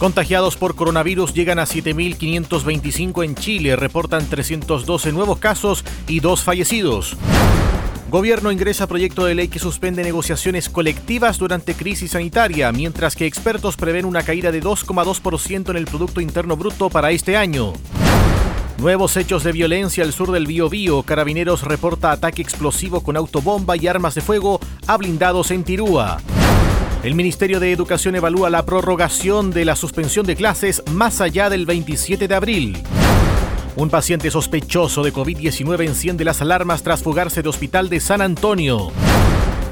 Contagiados por coronavirus llegan a 7.525 en Chile, reportan 312 nuevos casos y dos fallecidos. Gobierno ingresa proyecto de ley que suspende negociaciones colectivas durante crisis sanitaria, mientras que expertos prevén una caída de 2,2% en el Producto Interno Bruto para este año. Nuevos hechos de violencia al sur del Biobío. Carabineros reporta ataque explosivo con autobomba y armas de fuego a blindados en Tirúa. El Ministerio de Educación evalúa la prorrogación de la suspensión de clases más allá del 27 de abril. Un paciente sospechoso de COVID-19 enciende las alarmas tras fugarse de hospital de San Antonio.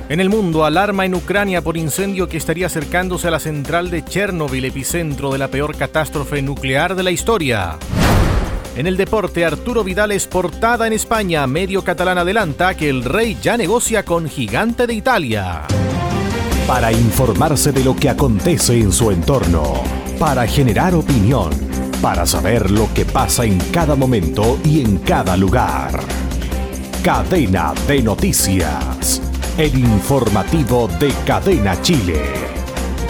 En el mundo, alarma en Ucrania por incendio que estaría acercándose a la central de Chernobyl, epicentro de la peor catástrofe nuclear de la historia. En el deporte, Arturo Vidal es portada en España. Medio catalán adelanta que el rey ya negocia con gigante de Italia para informarse de lo que acontece en su entorno, para generar opinión, para saber lo que pasa en cada momento y en cada lugar. Cadena de Noticias, el informativo de Cadena Chile,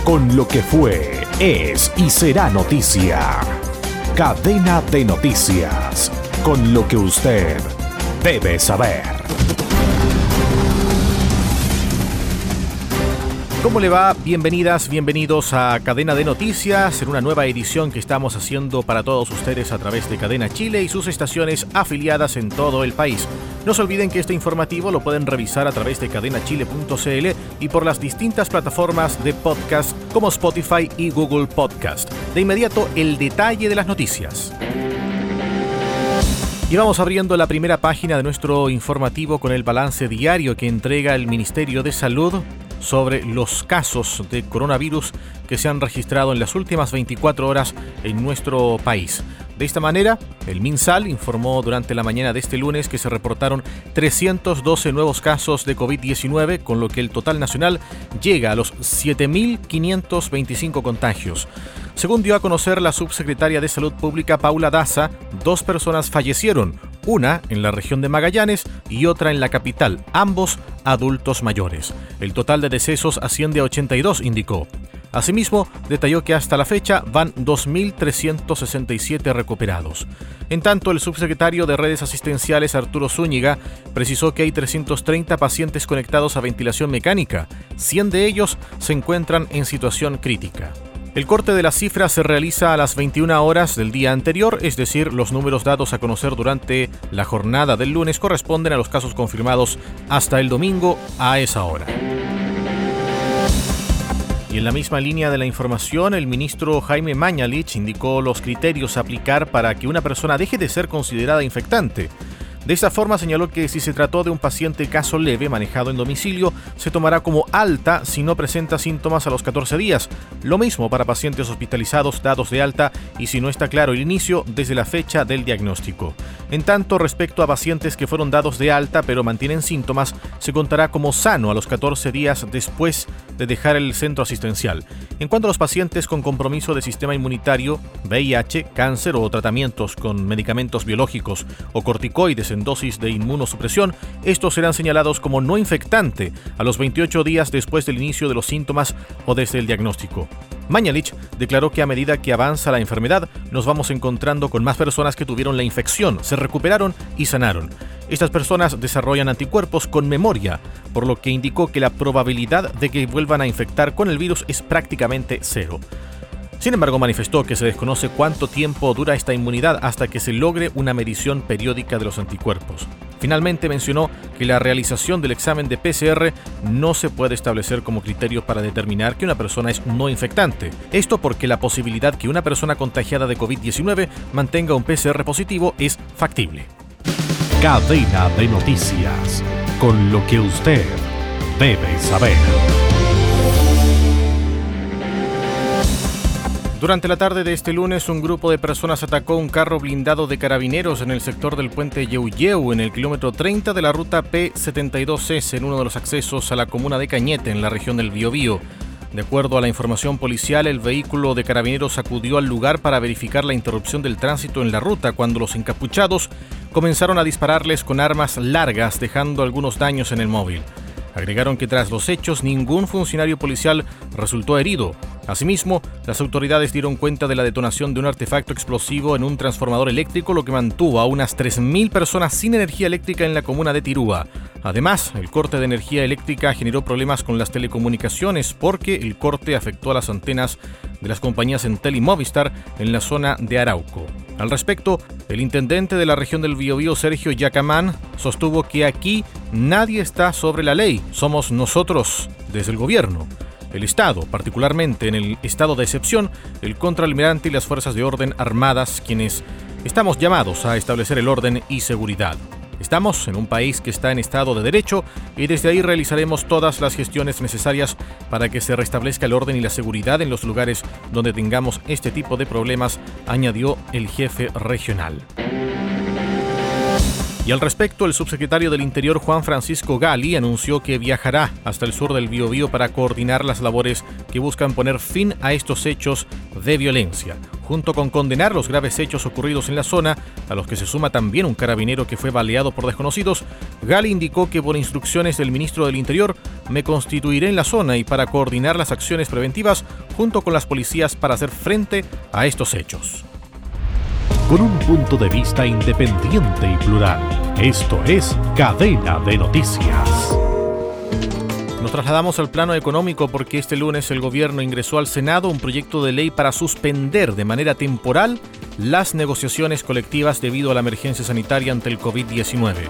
con lo que fue, es y será noticia. Cadena de Noticias, con lo que usted debe saber. ¿Cómo le va? Bienvenidas, bienvenidos a Cadena de Noticias, en una nueva edición que estamos haciendo para todos ustedes a través de Cadena Chile y sus estaciones afiliadas en todo el país. No se olviden que este informativo lo pueden revisar a través de cadenachile.cl y por las distintas plataformas de podcast como Spotify y Google Podcast. De inmediato, el detalle de las noticias. Y vamos abriendo la primera página de nuestro informativo con el balance diario que entrega el Ministerio de Salud sobre los casos de coronavirus que se han registrado en las últimas 24 horas en nuestro país. De esta manera, el MinSal informó durante la mañana de este lunes que se reportaron 312 nuevos casos de COVID-19, con lo que el total nacional llega a los 7.525 contagios. Según dio a conocer la subsecretaria de Salud Pública Paula Daza, dos personas fallecieron, una en la región de Magallanes y otra en la capital, ambos adultos mayores. El total de decesos asciende a 82, indicó. Asimismo, detalló que hasta la fecha van 2.367 recuperados. En tanto, el subsecretario de redes asistenciales Arturo Zúñiga precisó que hay 330 pacientes conectados a ventilación mecánica, 100 de ellos se encuentran en situación crítica. El corte de las cifras se realiza a las 21 horas del día anterior, es decir, los números dados a conocer durante la jornada del lunes corresponden a los casos confirmados hasta el domingo a esa hora. Y en la misma línea de la información, el ministro Jaime Mañalich indicó los criterios a aplicar para que una persona deje de ser considerada infectante. De esta forma señaló que si se trató de un paciente caso leve manejado en domicilio, se tomará como alta si no presenta síntomas a los 14 días. Lo mismo para pacientes hospitalizados dados de alta y si no está claro el inicio desde la fecha del diagnóstico. En tanto, respecto a pacientes que fueron dados de alta pero mantienen síntomas, se contará como sano a los 14 días después de dejar el centro asistencial. En cuanto a los pacientes con compromiso de sistema inmunitario, VIH, cáncer o tratamientos con medicamentos biológicos o corticoides en dosis de inmunosupresión, estos serán señalados como no infectante a los 28 días después del inicio de los síntomas o desde el diagnóstico. Mañalich declaró que a medida que avanza la enfermedad, nos vamos encontrando con más personas que tuvieron la infección, se recuperaron y sanaron. Estas personas desarrollan anticuerpos con memoria, por lo que indicó que la probabilidad de que vuelvan a infectar con el virus es prácticamente cero. Sin embargo, manifestó que se desconoce cuánto tiempo dura esta inmunidad hasta que se logre una medición periódica de los anticuerpos. Finalmente mencionó que la realización del examen de PCR no se puede establecer como criterio para determinar que una persona es no infectante. Esto porque la posibilidad que una persona contagiada de COVID-19 mantenga un PCR positivo es factible. Cadena de noticias, con lo que usted debe saber. Durante la tarde de este lunes, un grupo de personas atacó un carro blindado de carabineros en el sector del puente Yeuyeu, en el kilómetro 30 de la ruta P72S, en uno de los accesos a la comuna de Cañete, en la región del Biobío. De acuerdo a la información policial, el vehículo de carabineros acudió al lugar para verificar la interrupción del tránsito en la ruta cuando los encapuchados comenzaron a dispararles con armas largas, dejando algunos daños en el móvil. Agregaron que tras los hechos ningún funcionario policial resultó herido. Asimismo, las autoridades dieron cuenta de la detonación de un artefacto explosivo en un transformador eléctrico, lo que mantuvo a unas 3.000 personas sin energía eléctrica en la comuna de Tirúa. Además, el corte de energía eléctrica generó problemas con las telecomunicaciones porque el corte afectó a las antenas de las compañías Entel y Movistar en la zona de Arauco. Al respecto, el intendente de la región del Biobío, Sergio Yacamán, sostuvo que aquí nadie está sobre la ley, somos nosotros desde el gobierno. El Estado, particularmente en el estado de excepción, el contraalmirante y las fuerzas de orden armadas, quienes estamos llamados a establecer el orden y seguridad. Estamos en un país que está en estado de derecho y desde ahí realizaremos todas las gestiones necesarias para que se restablezca el orden y la seguridad en los lugares donde tengamos este tipo de problemas, añadió el jefe regional. Y al respecto, el subsecretario del Interior Juan Francisco Gali anunció que viajará hasta el sur del Biobío para coordinar las labores que buscan poner fin a estos hechos de violencia, junto con condenar los graves hechos ocurridos en la zona, a los que se suma también un carabinero que fue baleado por desconocidos. Gali indicó que por instrucciones del ministro del Interior me constituiré en la zona y para coordinar las acciones preventivas junto con las policías para hacer frente a estos hechos con un punto de vista independiente y plural. Esto es Cadena de Noticias. Nos trasladamos al plano económico porque este lunes el gobierno ingresó al Senado un proyecto de ley para suspender de manera temporal las negociaciones colectivas debido a la emergencia sanitaria ante el COVID-19.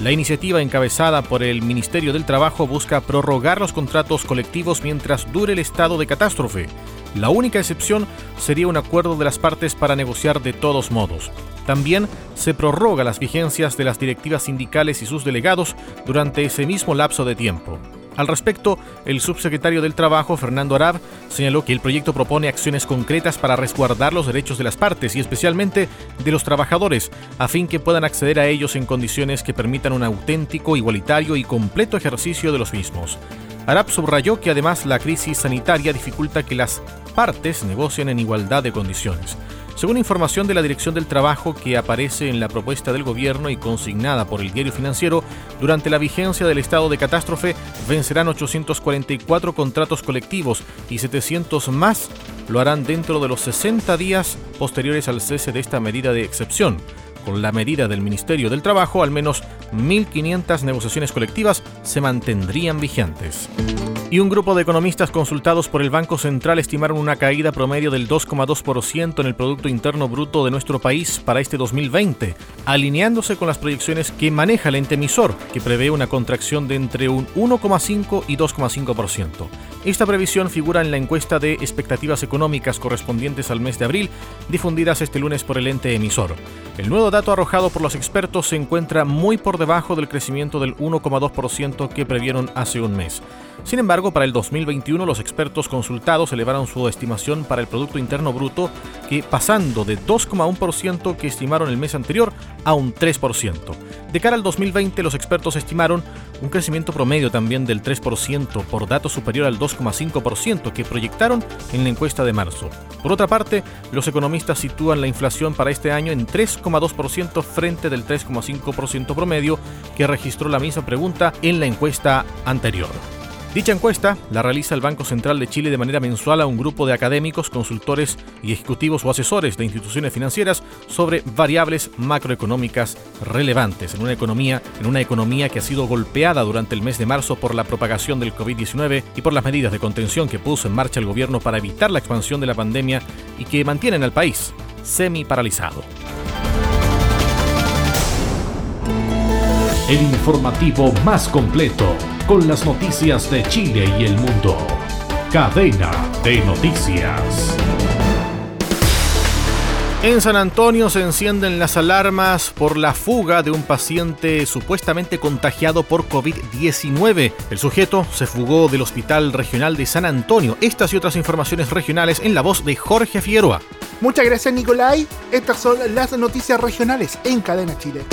La iniciativa encabezada por el Ministerio del Trabajo busca prorrogar los contratos colectivos mientras dure el estado de catástrofe. La única excepción sería un acuerdo de las partes para negociar de todos modos. También se prorroga las vigencias de las directivas sindicales y sus delegados durante ese mismo lapso de tiempo. Al respecto, el subsecretario del Trabajo, Fernando Arab, señaló que el proyecto propone acciones concretas para resguardar los derechos de las partes y especialmente de los trabajadores, a fin que puedan acceder a ellos en condiciones que permitan un auténtico, igualitario y completo ejercicio de los mismos. Arab subrayó que además la crisis sanitaria dificulta que las partes negocian en igualdad de condiciones. Según información de la Dirección del Trabajo que aparece en la propuesta del gobierno y consignada por el diario financiero, durante la vigencia del estado de catástrofe vencerán 844 contratos colectivos y 700 más lo harán dentro de los 60 días posteriores al cese de esta medida de excepción. Con la medida del Ministerio del Trabajo, al menos 1.500 negociaciones colectivas se mantendrían vigentes. Y un grupo de economistas consultados por el Banco Central estimaron una caída promedio del 2,2% en el Producto Interno Bruto de nuestro país para este 2020, alineándose con las proyecciones que maneja el ente emisor, que prevé una contracción de entre un 1,5 y 2,5%. Esta previsión figura en la encuesta de expectativas económicas correspondientes al mes de abril, difundidas este lunes por el ente emisor. El nuevo dato arrojado por los expertos se encuentra muy por debajo del crecimiento del 1,2% que previeron hace un mes. Sin embargo, para el 2021 los expertos consultados elevaron su estimación para el Producto Interno Bruto, que pasando de 2,1% que estimaron el mes anterior a un 3%. De cara al 2020 los expertos estimaron un crecimiento promedio también del 3%, por dato superior al 2,5% que proyectaron en la encuesta de marzo. Por otra parte, los economistas sitúan la inflación para este año en 3,2% frente del 3,5% promedio que registró la misma pregunta en la encuesta anterior. Dicha encuesta la realiza el Banco Central de Chile de manera mensual a un grupo de académicos, consultores y ejecutivos o asesores de instituciones financieras sobre variables macroeconómicas relevantes en una economía, en una economía que ha sido golpeada durante el mes de marzo por la propagación del COVID-19 y por las medidas de contención que puso en marcha el gobierno para evitar la expansión de la pandemia y que mantienen al país semi paralizado. El informativo más completo con las noticias de Chile y el mundo. Cadena de noticias. En San Antonio se encienden las alarmas por la fuga de un paciente supuestamente contagiado por COVID-19. El sujeto se fugó del Hospital Regional de San Antonio. Estas y otras informaciones regionales en la voz de Jorge Figueroa. Muchas gracias Nicolai. Estas son las noticias regionales en Cadena Chile.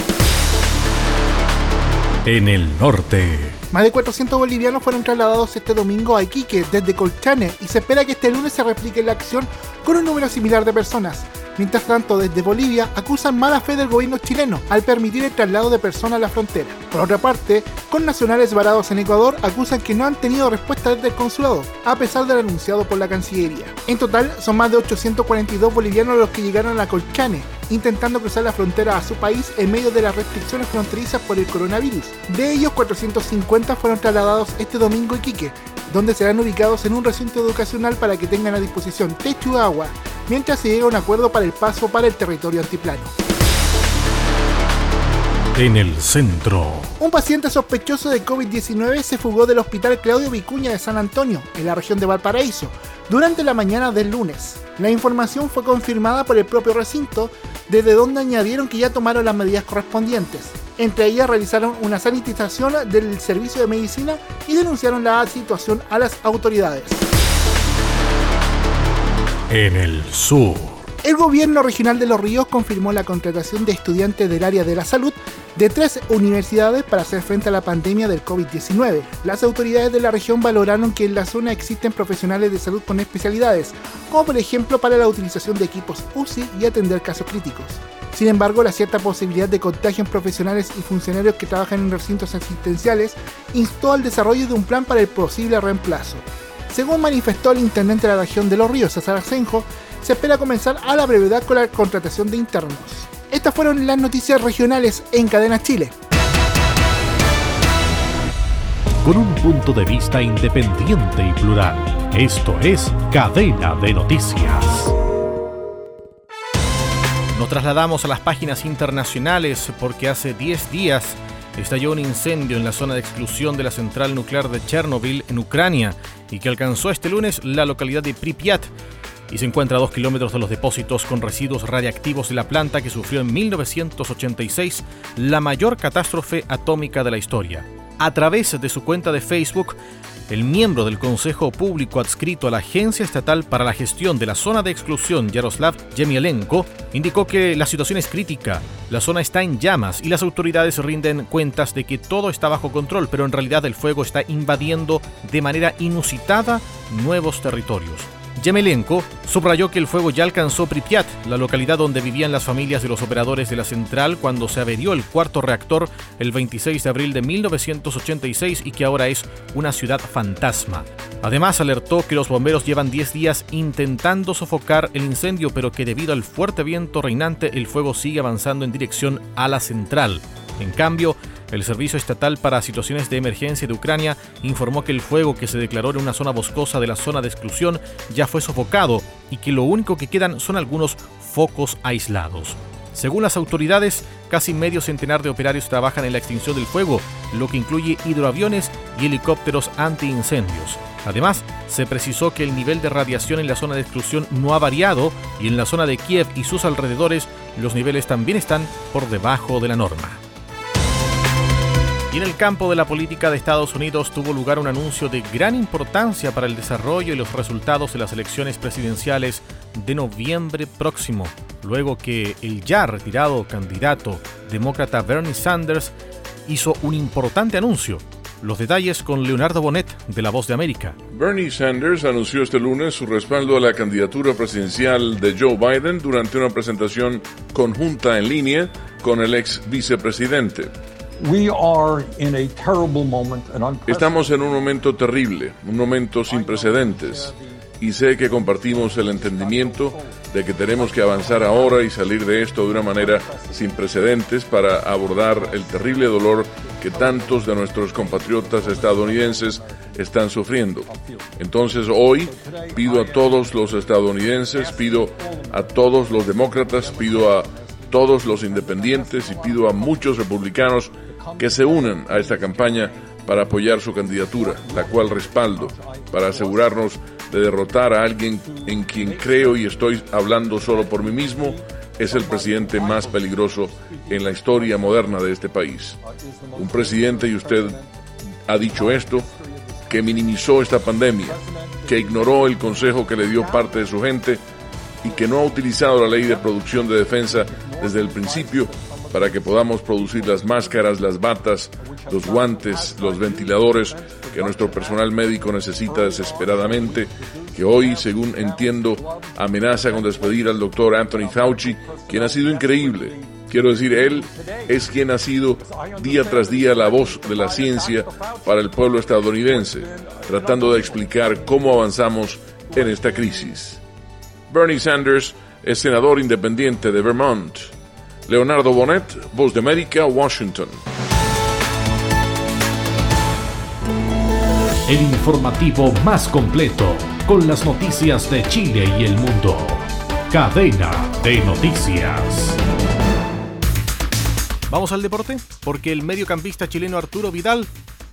En el norte. Más de 400 bolivianos fueron trasladados este domingo a Iquique desde Colchane y se espera que este lunes se replique la acción con un número similar de personas. Mientras tanto, desde Bolivia acusan mala fe del gobierno chileno al permitir el traslado de personas a la frontera. Por otra parte, con nacionales varados en Ecuador acusan que no han tenido respuesta desde el consulado, a pesar del anunciado por la Cancillería. En total, son más de 842 bolivianos los que llegaron a Colchane, intentando cruzar la frontera a su país en medio de las restricciones fronterizas por el coronavirus. De ellos, 450 fueron trasladados este domingo a Iquique, donde serán ubicados en un recinto educacional para que tengan a disposición techo y agua, mientras se llega a un acuerdo para el paso para el territorio antiplano. En el centro. Un paciente sospechoso de COVID-19 se fugó del hospital Claudio Vicuña de San Antonio, en la región de Valparaíso, durante la mañana del lunes. La información fue confirmada por el propio recinto, desde donde añadieron que ya tomaron las medidas correspondientes. Entre ellas realizaron una sanitización del servicio de medicina y denunciaron la situación a las autoridades. En el sur. El gobierno regional de Los Ríos confirmó la contratación de estudiantes del área de la salud de tres universidades para hacer frente a la pandemia del COVID-19. Las autoridades de la región valoraron que en la zona existen profesionales de salud con especialidades, como por ejemplo para la utilización de equipos UCI y atender casos críticos. Sin embargo, la cierta posibilidad de contagio en profesionales y funcionarios que trabajan en recintos asistenciales instó al desarrollo de un plan para el posible reemplazo. Según manifestó el intendente de la región de Los Ríos, César Asenjo, se espera comenzar a la brevedad con la contratación de internos. Estas fueron las noticias regionales en Cadena Chile. Con un punto de vista independiente y plural, esto es Cadena de Noticias. Nos trasladamos a las páginas internacionales porque hace 10 días estalló un incendio en la zona de exclusión de la central nuclear de Chernobyl en Ucrania y que alcanzó este lunes la localidad de Pripyat y se encuentra a dos kilómetros de los depósitos con residuos radiactivos de la planta que sufrió en 1986 la mayor catástrofe atómica de la historia. A través de su cuenta de Facebook, el miembro del Consejo Público adscrito a la Agencia Estatal para la Gestión de la Zona de Exclusión, Yaroslav Yemielenko, indicó que la situación es crítica, la zona está en llamas y las autoridades rinden cuentas de que todo está bajo control, pero en realidad el fuego está invadiendo de manera inusitada nuevos territorios. Yemelenko subrayó que el fuego ya alcanzó Pripyat, la localidad donde vivían las familias de los operadores de la central cuando se averió el cuarto reactor el 26 de abril de 1986 y que ahora es una ciudad fantasma. Además alertó que los bomberos llevan 10 días intentando sofocar el incendio, pero que debido al fuerte viento reinante el fuego sigue avanzando en dirección a la central. En cambio, el Servicio Estatal para Situaciones de Emergencia de Ucrania informó que el fuego que se declaró en una zona boscosa de la zona de exclusión ya fue sofocado y que lo único que quedan son algunos focos aislados. Según las autoridades, casi medio centenar de operarios trabajan en la extinción del fuego, lo que incluye hidroaviones y helicópteros antiincendios. Además, se precisó que el nivel de radiación en la zona de exclusión no ha variado y en la zona de Kiev y sus alrededores los niveles también están por debajo de la norma. Y en el campo de la política de Estados Unidos tuvo lugar un anuncio de gran importancia para el desarrollo y los resultados de las elecciones presidenciales de noviembre próximo, luego que el ya retirado candidato demócrata Bernie Sanders hizo un importante anuncio. Los detalles con Leonardo Bonet de La Voz de América. Bernie Sanders anunció este lunes su respaldo a la candidatura presidencial de Joe Biden durante una presentación conjunta en línea con el ex vicepresidente. Estamos en un momento terrible, un momento sin precedentes, y sé que compartimos el entendimiento de que tenemos que avanzar ahora y salir de esto de una manera sin precedentes para abordar el terrible dolor que tantos de nuestros compatriotas estadounidenses están sufriendo. Entonces hoy pido a todos los estadounidenses, pido a todos los demócratas, pido a todos los independientes y pido a muchos republicanos que se unan a esta campaña para apoyar su candidatura, la cual respaldo, para asegurarnos de derrotar a alguien en quien creo y estoy hablando solo por mí mismo, es el presidente más peligroso en la historia moderna de este país. Un presidente, y usted ha dicho esto, que minimizó esta pandemia, que ignoró el consejo que le dio parte de su gente y que no ha utilizado la ley de producción de defensa desde el principio para que podamos producir las máscaras, las batas, los guantes, los ventiladores que nuestro personal médico necesita desesperadamente, que hoy, según entiendo, amenaza con despedir al doctor Anthony Fauci, quien ha sido increíble. Quiero decir, él es quien ha sido día tras día la voz de la ciencia para el pueblo estadounidense, tratando de explicar cómo avanzamos en esta crisis. Bernie Sanders es senador independiente de Vermont. Leonardo Bonet, Voz de América, Washington. El informativo más completo con las noticias de Chile y el mundo. Cadena de noticias. Vamos al deporte, porque el mediocampista chileno Arturo Vidal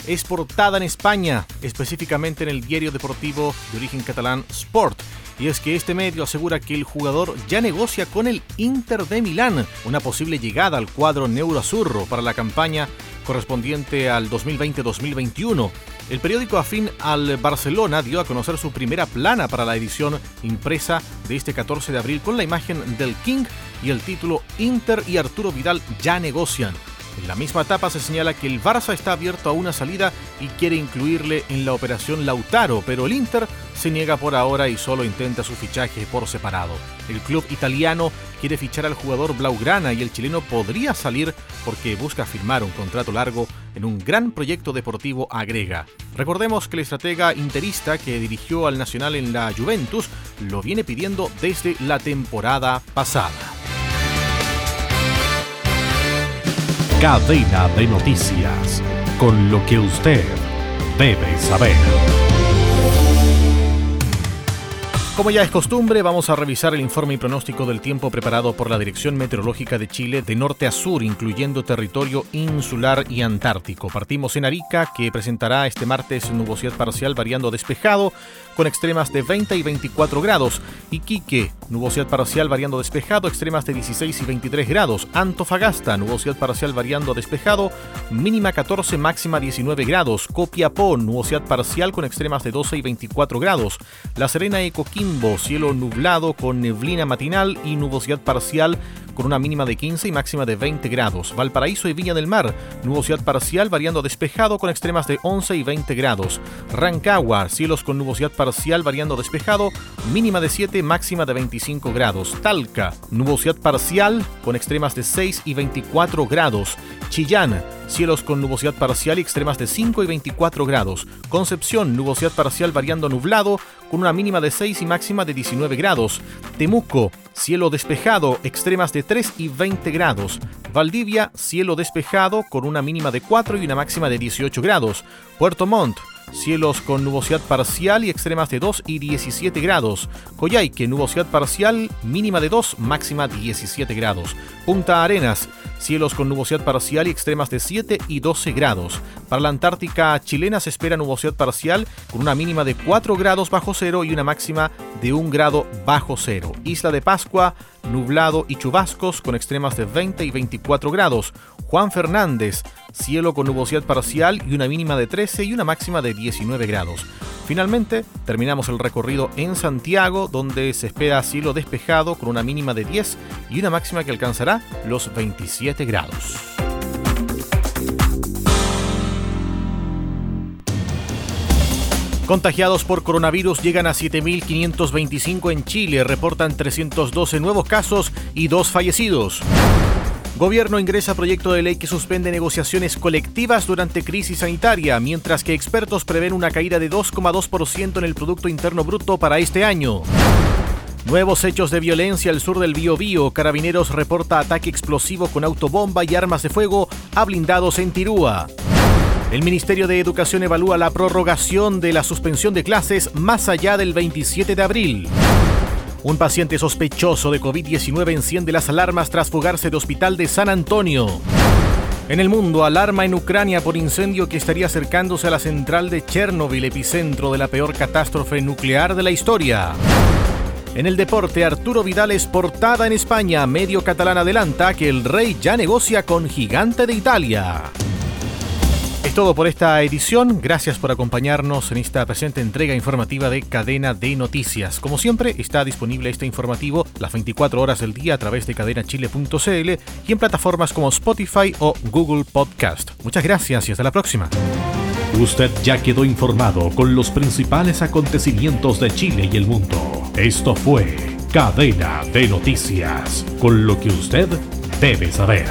es portada en España, específicamente en el diario deportivo de origen catalán Sport y es que este medio asegura que el jugador ya negocia con el Inter de Milán una posible llegada al cuadro neuroazurro para la campaña correspondiente al 2020-2021. El periódico afín al Barcelona dio a conocer su primera plana para la edición impresa de este 14 de abril con la imagen del King y el título Inter y Arturo Vidal ya negocian. En la misma etapa se señala que el Barça está abierto a una salida y quiere incluirle en la operación Lautaro, pero el Inter se niega por ahora y solo intenta su fichaje por separado. El club italiano quiere fichar al jugador Blaugrana y el chileno podría salir porque busca firmar un contrato largo en un gran proyecto deportivo agrega. Recordemos que el estratega interista que dirigió al Nacional en la Juventus lo viene pidiendo desde la temporada pasada. Cadena de noticias, con lo que usted debe saber. Como ya es costumbre, vamos a revisar el informe y pronóstico del tiempo preparado por la Dirección Meteorológica de Chile de norte a sur, incluyendo territorio insular y antártico. Partimos en Arica, que presentará este martes nubosidad parcial variando despejado, con extremas de 20 y 24 grados. Iquique, nubosidad parcial variando despejado, extremas de 16 y 23 grados. Antofagasta, nubosidad parcial variando despejado, mínima 14, máxima 19 grados. Copiapó, nubosidad parcial con extremas de 12 y 24 grados. La Serena y cielo nublado con neblina matinal y nubosidad parcial con una mínima de 15 y máxima de 20 grados. Valparaíso y Viña del Mar, nubosidad parcial variando despejado con extremas de 11 y 20 grados. Rancagua, cielos con nubosidad parcial variando despejado, mínima de 7, máxima de 25 grados. Talca, nubosidad parcial con extremas de 6 y 24 grados. Chillán, cielos con nubosidad parcial y extremas de 5 y 24 grados. Concepción, nubosidad parcial variando nublado con una mínima de 6 y máxima de 19 grados. Temuco, cielo despejado, extremas de 3 y 20 grados. Valdivia, cielo despejado con una mínima de 4 y una máxima de 18 grados. Puerto Montt, cielos con nubosidad parcial y extremas de 2 y 17 grados. Coyhaique, nubosidad parcial, mínima de 2, máxima 17 grados. Punta Arenas, cielos con nubosidad parcial y extremas de 7 y 12 grados. Para la Antártica chilena se espera nubosidad parcial con una mínima de 4 grados bajo cero y una máxima de 1 grado bajo cero. Isla de Pascua, nublado y chubascos con extremas de 20 y 24 grados. Juan Fernández, cielo con nubosidad parcial y una mínima de 13 y una máxima de 19 grados. Finalmente, terminamos el recorrido en Santiago, donde se espera cielo despejado con una mínima de 10 y una máxima que alcanzará los 27 grados. Contagiados por coronavirus llegan a 7.525 en Chile, reportan 312 nuevos casos y dos fallecidos. Gobierno ingresa proyecto de ley que suspende negociaciones colectivas durante crisis sanitaria, mientras que expertos prevén una caída de 2,2% en el Producto Interno Bruto para este año. Nuevos hechos de violencia al sur del Biobío. Carabineros reporta ataque explosivo con autobomba y armas de fuego a blindados en Tirúa. El Ministerio de Educación evalúa la prorrogación de la suspensión de clases más allá del 27 de abril. Un paciente sospechoso de COVID-19 enciende las alarmas tras fugarse de hospital de San Antonio. En el mundo, alarma en Ucrania por incendio que estaría acercándose a la central de Chernobyl, epicentro de la peor catástrofe nuclear de la historia. En el deporte, Arturo Vidal es portada en España. Medio catalán adelanta que el rey ya negocia con gigante de Italia. Es todo por esta edición. Gracias por acompañarnos en esta presente entrega informativa de Cadena de Noticias. Como siempre, está disponible este informativo las 24 horas del día a través de cadenachile.cl y en plataformas como Spotify o Google Podcast. Muchas gracias y hasta la próxima. Usted ya quedó informado con los principales acontecimientos de Chile y el mundo. Esto fue Cadena de Noticias, con lo que usted debe saber.